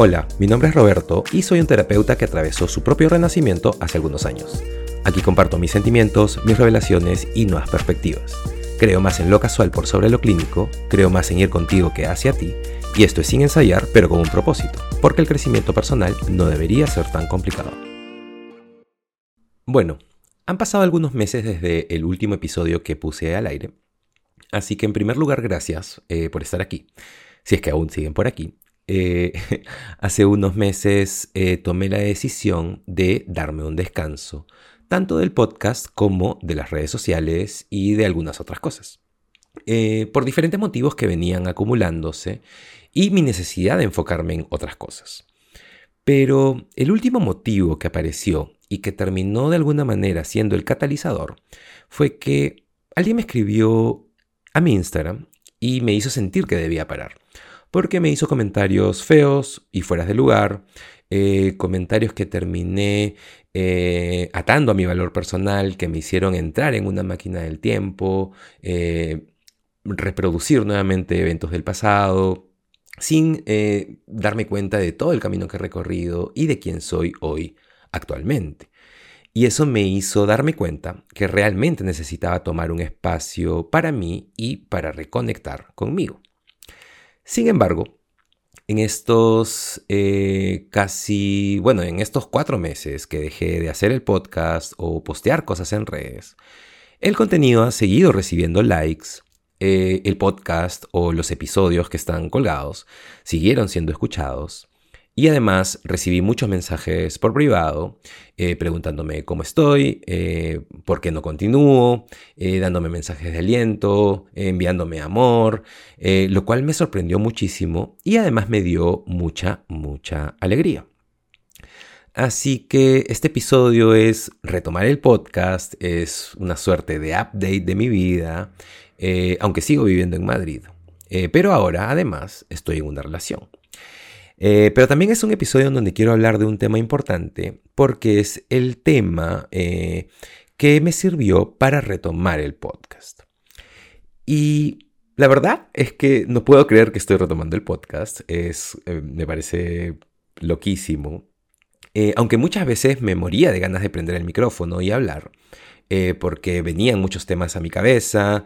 Hola, mi nombre es Roberto y soy un terapeuta que atravesó su propio renacimiento hace algunos años. Aquí comparto mis sentimientos, mis revelaciones y nuevas perspectivas. Creo más en lo casual por sobre lo clínico, creo más en ir contigo que hacia ti, y esto es sin ensayar, pero con un propósito, porque el crecimiento personal no debería ser tan complicado. Bueno, han pasado algunos meses desde el último episodio que puse al aire, así que en primer lugar gracias eh, por estar aquí, si es que aún siguen por aquí, eh, hace unos meses eh, tomé la decisión de darme un descanso, tanto del podcast como de las redes sociales y de algunas otras cosas. Eh, por diferentes motivos que venían acumulándose y mi necesidad de enfocarme en otras cosas. Pero el último motivo que apareció y que terminó de alguna manera siendo el catalizador fue que alguien me escribió a mi Instagram y me hizo sentir que debía parar porque me hizo comentarios feos y fuera de lugar, eh, comentarios que terminé eh, atando a mi valor personal, que me hicieron entrar en una máquina del tiempo, eh, reproducir nuevamente eventos del pasado, sin darme cuenta de todo el camino que he recorrido y de quién soy hoy actualmente. Y eso me hizo darme cuenta que realmente necesitaba tomar un espacio para mí y para reconectar conmigo. Sin embargo, en estos eh, casi, bueno, en estos cuatro meses que dejé de hacer el podcast o postear cosas en redes, el contenido ha seguido recibiendo likes, eh, el podcast o los episodios que están colgados siguieron siendo escuchados y además recibí muchos mensajes por privado eh, preguntándome cómo estoy, eh, por qué no continúo, eh, dándome mensajes de aliento, enviándome amor, lo cual me sorprendió muchísimo y además me dio mucha, mucha alegría. Así que este episodio es retomar el podcast, es una suerte de update de mi vida, aunque sigo viviendo en Madrid. pero ahora además estoy en una relación. Eh, pero también es un episodio en donde quiero hablar de un tema importante porque es el tema eh, que me sirvió para retomar el podcast. Y la verdad es que no puedo creer que estoy retomando el podcast. Es, eh, me parece loquísimo. aunque muchas veces me moría de ganas de prender el micrófono y hablar, porque venían muchos temas a mi cabeza,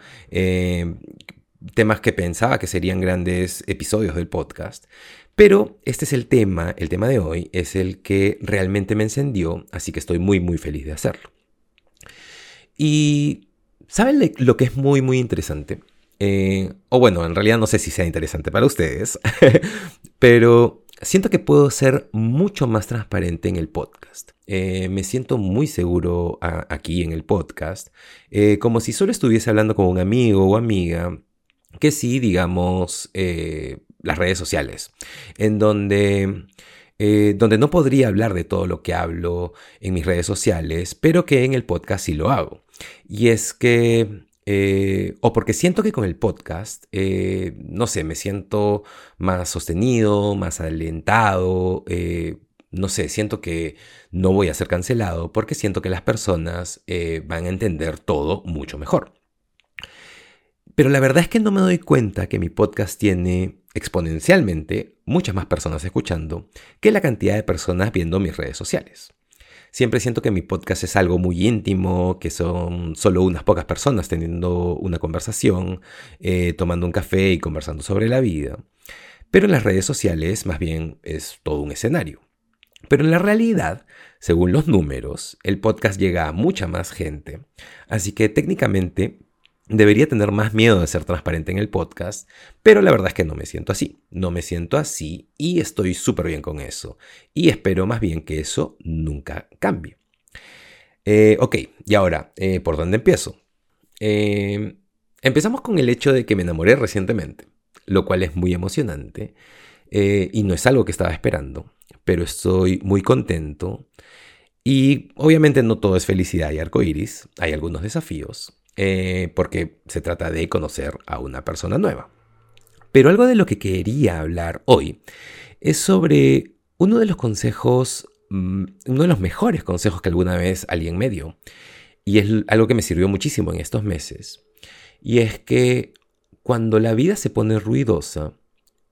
temas que pensaba que serían grandes episodios del podcast. Pero este es el tema, el tema de hoy es el que realmente me encendió, así que estoy muy muy feliz de hacerlo. Y ¿saben lo que es muy muy interesante? Eh, o bueno, en realidad no sé si sea interesante para ustedes, pero siento que puedo ser mucho más transparente en el podcast. Eh, me siento muy seguro aquí en el podcast, eh, como si solo estuviese hablando con un amigo o amiga que sí, digamos, las redes sociales, en donde, eh, donde no podría hablar de todo lo que hablo en mis redes sociales, pero que en el podcast sí lo hago. Y es que eh, o porque siento que con el podcast, eh, no sé, me siento más sostenido, más alentado, no sé, siento que no voy a ser cancelado porque siento que las personas van a entender todo mucho mejor. Pero la verdad es que no me doy cuenta que mi podcast tiene exponencialmente muchas más personas escuchando que la cantidad de personas viendo mis redes sociales. Siempre siento que mi podcast es algo muy íntimo, que son solo unas pocas personas teniendo una conversación, eh, tomando un café y conversando sobre la vida. Pero en las redes sociales más bien es todo un escenario. Pero en la realidad, según los números, el podcast llega a mucha más gente. Así que técnicamente Debería tener más miedo de ser transparente en el podcast, pero la verdad es que no me siento así. No me siento así y estoy súper bien con eso. Y espero más bien que eso nunca cambie. Eh, ok, y ahora, eh, ¿por dónde empiezo? Eh, empezamos con el hecho de que me enamoré recientemente, lo cual es muy emocionante y no es algo que estaba esperando, pero estoy muy contento. Y obviamente no todo es felicidad y arcoíris, hay algunos desafíos. Eh, porque se trata de conocer a una persona nueva. Pero algo de lo que quería hablar hoy es sobre uno de los consejos, mm, uno de los mejores consejos que alguna vez alguien me dio, y es algo que me sirvió muchísimo en estos meses, y es que cuando la vida se pone ruidosa,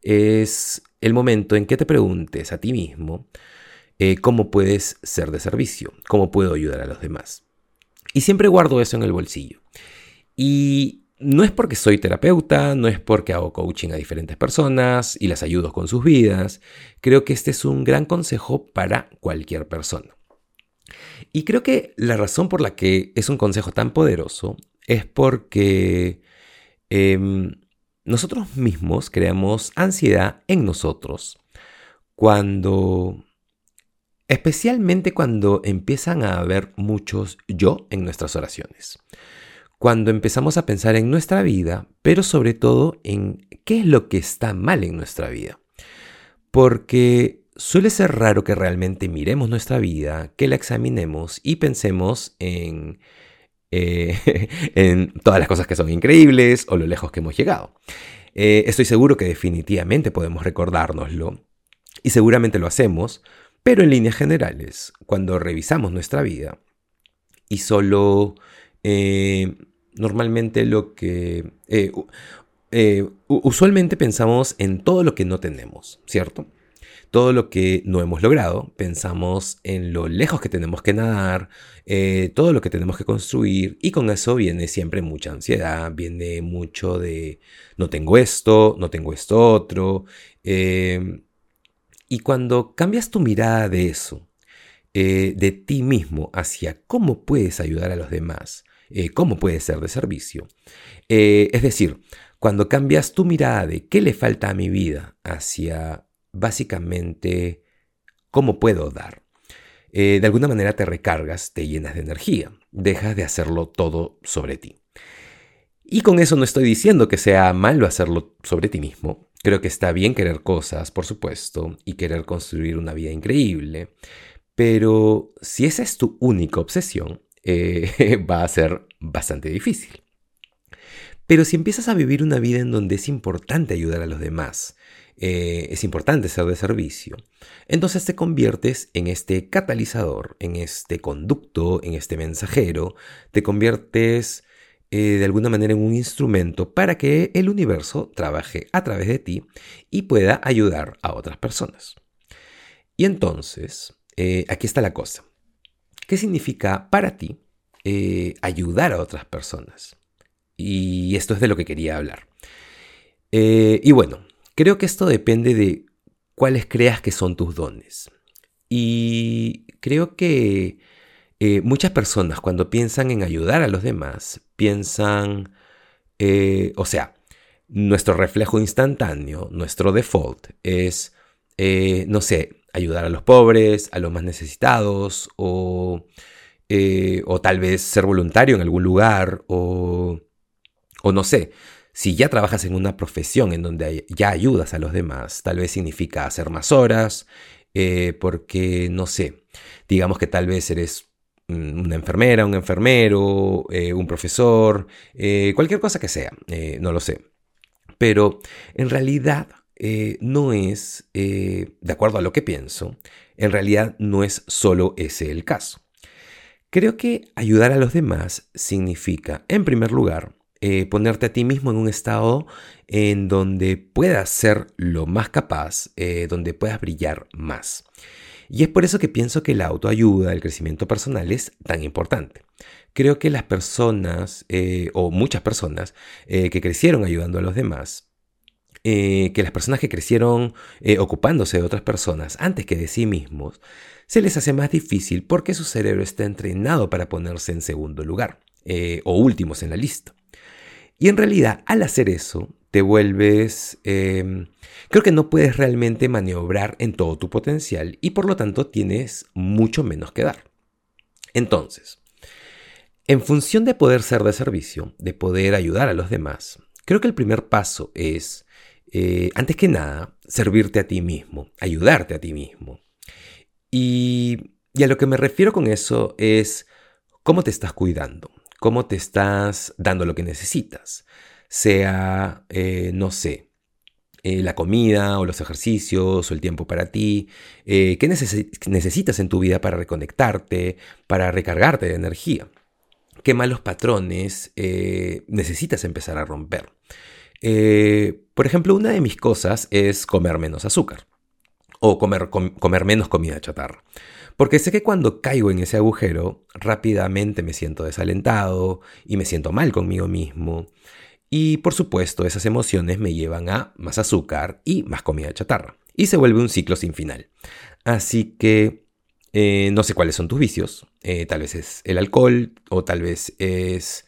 es el momento en que te preguntes a ti mismo eh, cómo puedes ser de servicio, cómo puedo ayudar a los demás. Y siempre guardo eso en el bolsillo. Y no es porque soy terapeuta, no es porque hago coaching a diferentes personas y las ayudo con sus vidas. Creo que este es un gran consejo para cualquier persona. Y creo que la razón por la que es un consejo tan poderoso es porque em, nosotros mismos creamos ansiedad en nosotros cuando, especialmente cuando empiezan a haber muchos yo en nuestras oraciones. Cuando empezamos a pensar en nuestra vida, pero sobre todo en qué es lo que está mal en nuestra vida. Porque suele ser raro que realmente miremos nuestra vida, que la examinemos y pensemos en eh, en todas las cosas que son increíbles o lo lejos que hemos llegado. Eh, estoy seguro que definitivamente podemos recordárnoslo y seguramente lo hacemos, pero en líneas generales, cuando revisamos nuestra vida y solo eh, normalmente lo que... usualmente pensamos en todo lo que no tenemos, ¿cierto? todo lo que no hemos logrado, pensamos en lo lejos que tenemos que nadar, eh, todo lo que tenemos que construir y con eso viene siempre mucha ansiedad, viene mucho de no tengo esto, no tengo esto otro. Y cuando cambias tu mirada de eso, eh, de ti mismo hacia cómo puedes ayudar a los demás, eh, cómo puedes ser de servicio, es decir, cuando cambias tu mirada de qué le falta a mi vida hacia básicamente cómo puedo dar. Eh, de alguna manera te recargas, te llenas de energía, dejas de hacerlo todo sobre ti. Y con eso no estoy diciendo que sea malo hacerlo sobre ti mismo. Creo que está bien querer cosas, por supuesto, y querer construir una vida increíble. Pero si esa es tu única obsesión, eh, va a ser bastante difícil. Pero si empiezas a vivir una vida en donde es importante ayudar a los demás, eh, es importante ser de servicio, entonces te conviertes en este catalizador, en este conducto, en este mensajero, te conviertes eh, de alguna manera en un instrumento para que el universo trabaje a través de ti y pueda ayudar a otras personas. Y entonces, eh, aquí está la cosa. ¿Qué significa para ti ayudar a otras personas? Y esto es de lo que quería hablar. y bueno, Creo que esto depende de cuáles creas que son tus dones. Y creo que eh, muchas personas cuando piensan en ayudar a los demás, piensan, eh, o sea, nuestro reflejo instantáneo, nuestro default es, eh, no sé, ayudar a los pobres, a los más necesitados, o, o tal vez ser voluntario en algún lugar, o, o no sé, si ya trabajas en una profesión en donde ya ayudas a los demás, tal vez significa hacer más horas, eh, porque, no sé, digamos que tal vez eres una enfermera, un enfermero, eh, un profesor, eh, cualquier cosa que sea, no lo sé. Pero en realidad no es, de acuerdo a lo que pienso, en realidad no es solo ese el caso. Creo que ayudar a los demás significa, en primer lugar, eh, ponerte a ti mismo en un estado en donde puedas ser lo más capaz, eh, donde puedas brillar más. Y es por eso que pienso que la autoayuda, el crecimiento personal es tan importante. Creo que las personas, eh, o muchas personas, que crecieron ayudando a los demás, que las personas que crecieron ocupándose de otras personas antes que de sí mismos, se les hace más difícil porque su cerebro está entrenado para ponerse en segundo lugar, o últimos en la lista. Y en realidad, al hacer eso, te vuelves... Em, creo que no puedes realmente maniobrar en todo tu potencial y por lo tanto tienes mucho menos que dar. Entonces, en función de poder ser de servicio, de poder ayudar a los demás, creo que el primer paso es, eh, antes que nada, servirte a ti mismo, ayudarte a ti mismo. Y, y a lo que me refiero con eso es cómo te estás cuidando cómo te estás dando lo que necesitas. Sea, eh, no sé, eh, la comida o los ejercicios o el tiempo para ti. Eh, ¿Qué necesitas en tu vida para reconectarte, para recargarte de energía? ¿Qué malos patrones necesitas empezar a romper? Por ejemplo, una de mis cosas es comer menos azúcar o comer, comer menos comida chatarra. Porque sé que cuando caigo en ese agujero, rápidamente me siento desalentado y me siento mal conmigo mismo. Y por supuesto, esas emociones me llevan a más azúcar y más comida chatarra. Y se vuelve un ciclo sin final. Así que eh, no sé cuáles son tus vicios. Eh, tal vez es el alcohol o tal vez es...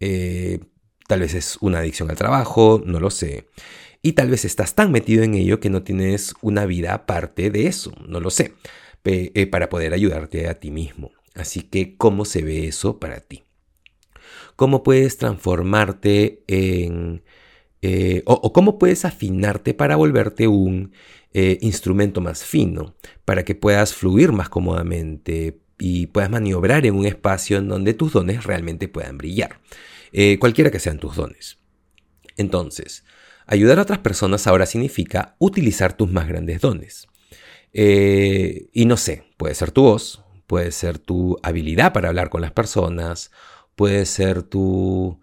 Eh, tal vez es una adicción al trabajo, no lo sé. Y tal vez estás tan metido en ello que no tienes una vida aparte de eso, no lo sé, para poder ayudarte a ti mismo. Así que, ¿cómo se ve eso para ti? ¿Cómo puedes transformarte en... o, cómo puedes afinarte para volverte un eh, instrumento más fino para que puedas fluir más cómodamente y puedas maniobrar en un espacio en donde tus dones realmente puedan brillar, eh, cualquiera que sean tus dones. Entonces, ayudar a otras personas ahora significa utilizar tus más grandes dones. Eh, y no sé, puede ser tu voz, puede ser tu habilidad para hablar con las personas, puede ser tu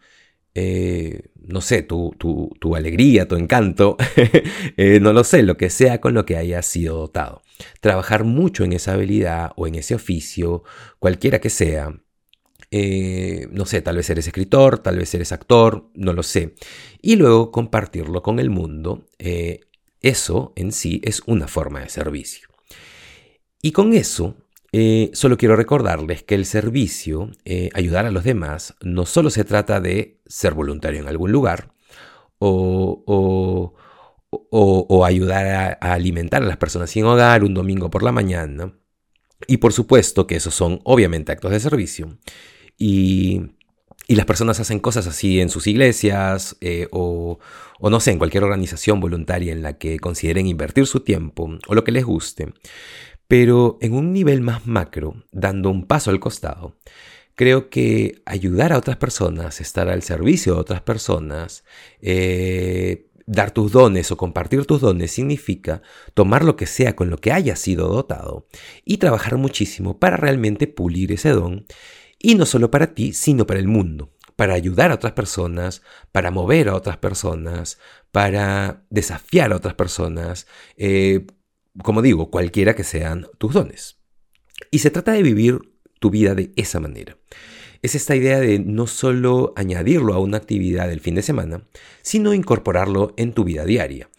eh, no sé, tu, tu, alegría, tu encanto, eh, no lo sé, lo que sea con lo que hayas sido dotado. Trabajar mucho en esa habilidad o en ese oficio, cualquiera que sea. Eh, no sé, tal vez eres escritor, tal vez eres actor, no lo sé. Y luego compartirlo con el mundo. eso en sí es una forma de servicio. Y con eso eh, solo quiero recordarles que el servicio, eh, ayudar a los demás, no solo se trata de ser voluntario en algún lugar o, ayudar a, alimentar a las personas sin hogar un domingo por la mañana. Y por supuesto que esos son obviamente actos de servicio. Y, las personas hacen cosas así en sus iglesias eh, o, o no sé, en cualquier organización voluntaria en la que consideren invertir su tiempo o lo que les guste. Pero en un nivel más macro, dando un paso al costado, creo que ayudar a otras personas, estar al servicio de otras personas, eh, dar tus dones o compartir tus dones significa tomar lo que sea con lo que hayas sido dotado y trabajar muchísimo para realmente pulir ese don y no solo para ti, sino para el mundo, para ayudar a otras personas, para mover a otras personas, para desafiar a otras personas, eh, como digo, cualquiera que sean tus dones. Y se trata de vivir tu vida de esa manera. Es esta idea de no solo añadirlo a una actividad del fin de semana, sino incorporarlo en tu vida diaria.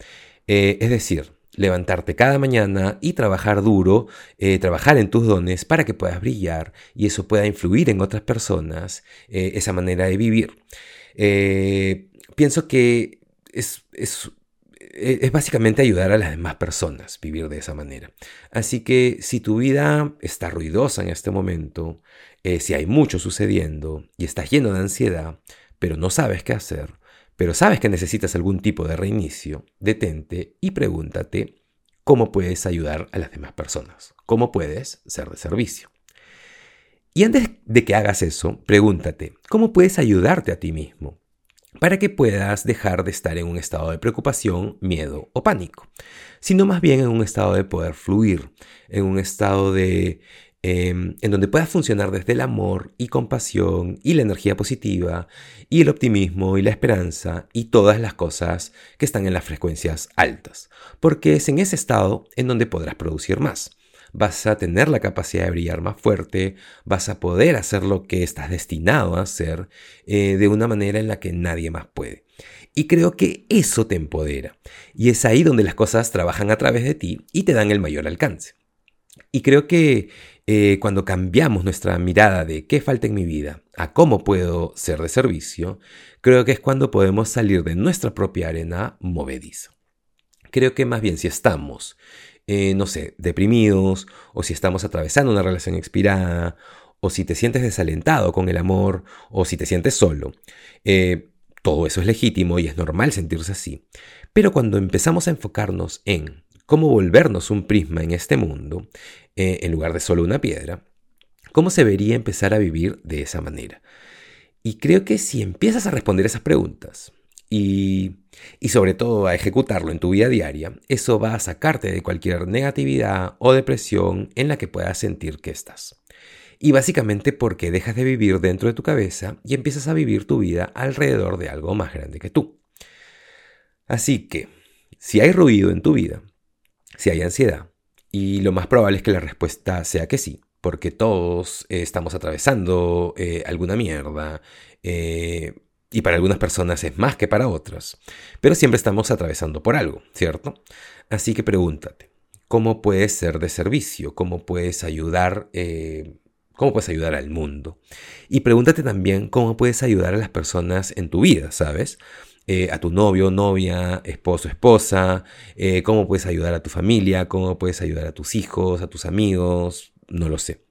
Eh, es decir, levantarte cada mañana y trabajar duro, eh, trabajar en tus dones para que puedas brillar y eso pueda influir en otras personas, eh, esa manera de vivir. pienso que es, es es básicamente ayudar a las demás personas, vivir de esa manera. Así que si tu vida está ruidosa en este momento, eh, si hay mucho sucediendo y estás lleno de ansiedad, pero no sabes qué hacer, pero sabes que necesitas algún tipo de reinicio, detente y pregúntate cómo puedes ayudar a las demás personas, cómo puedes ser de servicio. Y antes de que hagas eso, pregúntate, ¿cómo puedes ayudarte a ti mismo? Para que puedas dejar de estar en un estado de preocupación, miedo o pánico, sino más bien en un estado de poder fluir, en un estado de em, en donde puedas funcionar desde el amor y compasión y la energía positiva y el optimismo y la esperanza y todas las cosas que están en las frecuencias altas, porque es en ese estado en donde podrás producir más vas a tener la capacidad de brillar más fuerte, vas a poder hacer lo que estás destinado a hacer eh, de una manera en la que nadie más puede. Y creo que eso te empodera. Y es ahí donde las cosas trabajan a través de ti y te dan el mayor alcance. Y creo que eh, cuando cambiamos nuestra mirada de qué falta en mi vida a cómo puedo ser de servicio, creo que es cuando podemos salir de nuestra propia arena movediza. Creo que más bien si estamos eh, no sé, deprimidos, o si estamos atravesando una relación expirada, o si te sientes desalentado con el amor, o si te sientes solo. Eh, todo eso es legítimo y es normal sentirse así. Pero cuando empezamos a enfocarnos en cómo volvernos un prisma en este mundo, eh, en lugar de solo una piedra, ¿cómo se vería empezar a vivir de esa manera? Y creo que si empiezas a responder esas preguntas, y, sobre todo a ejecutarlo en tu vida diaria, eso va a sacarte de cualquier negatividad o depresión en la que puedas sentir que estás. Y básicamente porque dejas de vivir dentro de tu cabeza y empiezas a vivir tu vida alrededor de algo más grande que tú. Así que, si hay ruido en tu vida, si hay ansiedad, y lo más probable es que la respuesta sea que sí, porque todos estamos atravesando eh, alguna mierda, eh, y para algunas personas es más que para otras, pero siempre estamos atravesando por algo, ¿cierto? Así que pregúntate, ¿cómo puedes ser de servicio? ¿Cómo puedes ayudar? ¿Cómo puedes ayudar al mundo? Y pregúntate también cómo puedes ayudar a las personas en tu vida, ¿sabes? Eh, a tu novio, novia, esposo, esposa, eh, cómo puedes ayudar a tu familia, cómo puedes ayudar a tus hijos, a tus amigos, no lo sé.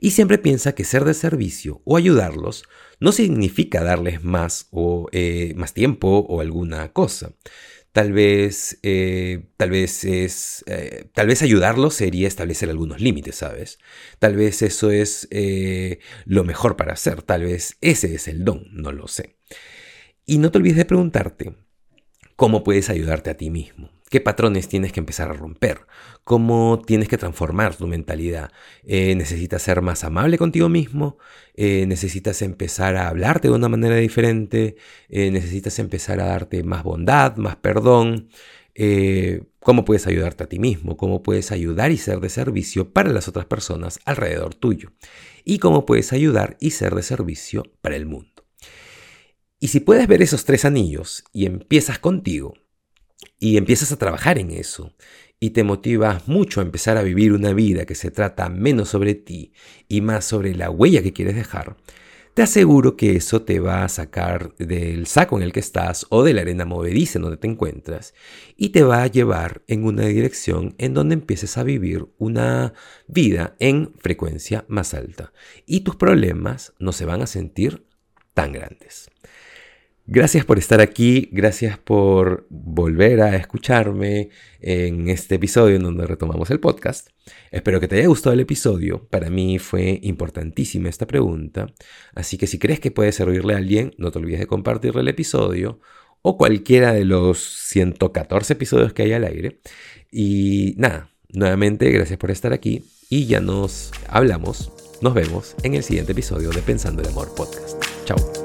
Y siempre piensa que ser de servicio o ayudarlos no significa darles más o eh, más tiempo o alguna cosa. Tal vez, tal vez es, tal vez ayudarlos sería establecer algunos límites, ¿sabes? Tal vez eso es lo mejor para hacer, tal vez ese es el don, no lo sé. Y no te olvides de preguntarte cómo puedes ayudarte a ti mismo. ¿Qué patrones tienes que empezar a romper? ¿Cómo tienes que transformar tu mentalidad? Eh, ¿Necesitas ser más amable contigo mismo? Eh, ¿Necesitas empezar a hablarte de una manera diferente? Eh, ¿Necesitas empezar a darte más bondad, más perdón? ¿Cómo puedes ayudarte a ti mismo? ¿Cómo puedes ayudar y ser de servicio para las otras personas alrededor tuyo? ¿Y cómo puedes ayudar y ser de servicio para el mundo? Y si puedes ver esos tres anillos y empiezas contigo y empiezas a trabajar en eso. Y te motivas mucho a empezar a vivir una vida que se trata menos sobre ti y más sobre la huella que quieres dejar, te aseguro que eso te va a sacar del saco en el que estás o de la arena movediza en donde te encuentras y te va a llevar en una dirección en donde empieces a vivir una vida en frecuencia más alta. Y tus problemas no se van a sentir tan grandes. Gracias por estar aquí, gracias por volver a escucharme en este episodio en donde retomamos el podcast. Espero que te haya gustado el episodio. Para mí fue importantísima esta pregunta. Así que si crees que puede servirle a alguien, no te olvides de compartirle el episodio o cualquiera de los 114 episodios que hay al aire. Y nada, nuevamente gracias por estar aquí y ya nos hablamos, nos vemos en el siguiente episodio de Pensando el Amor Podcast. Chao.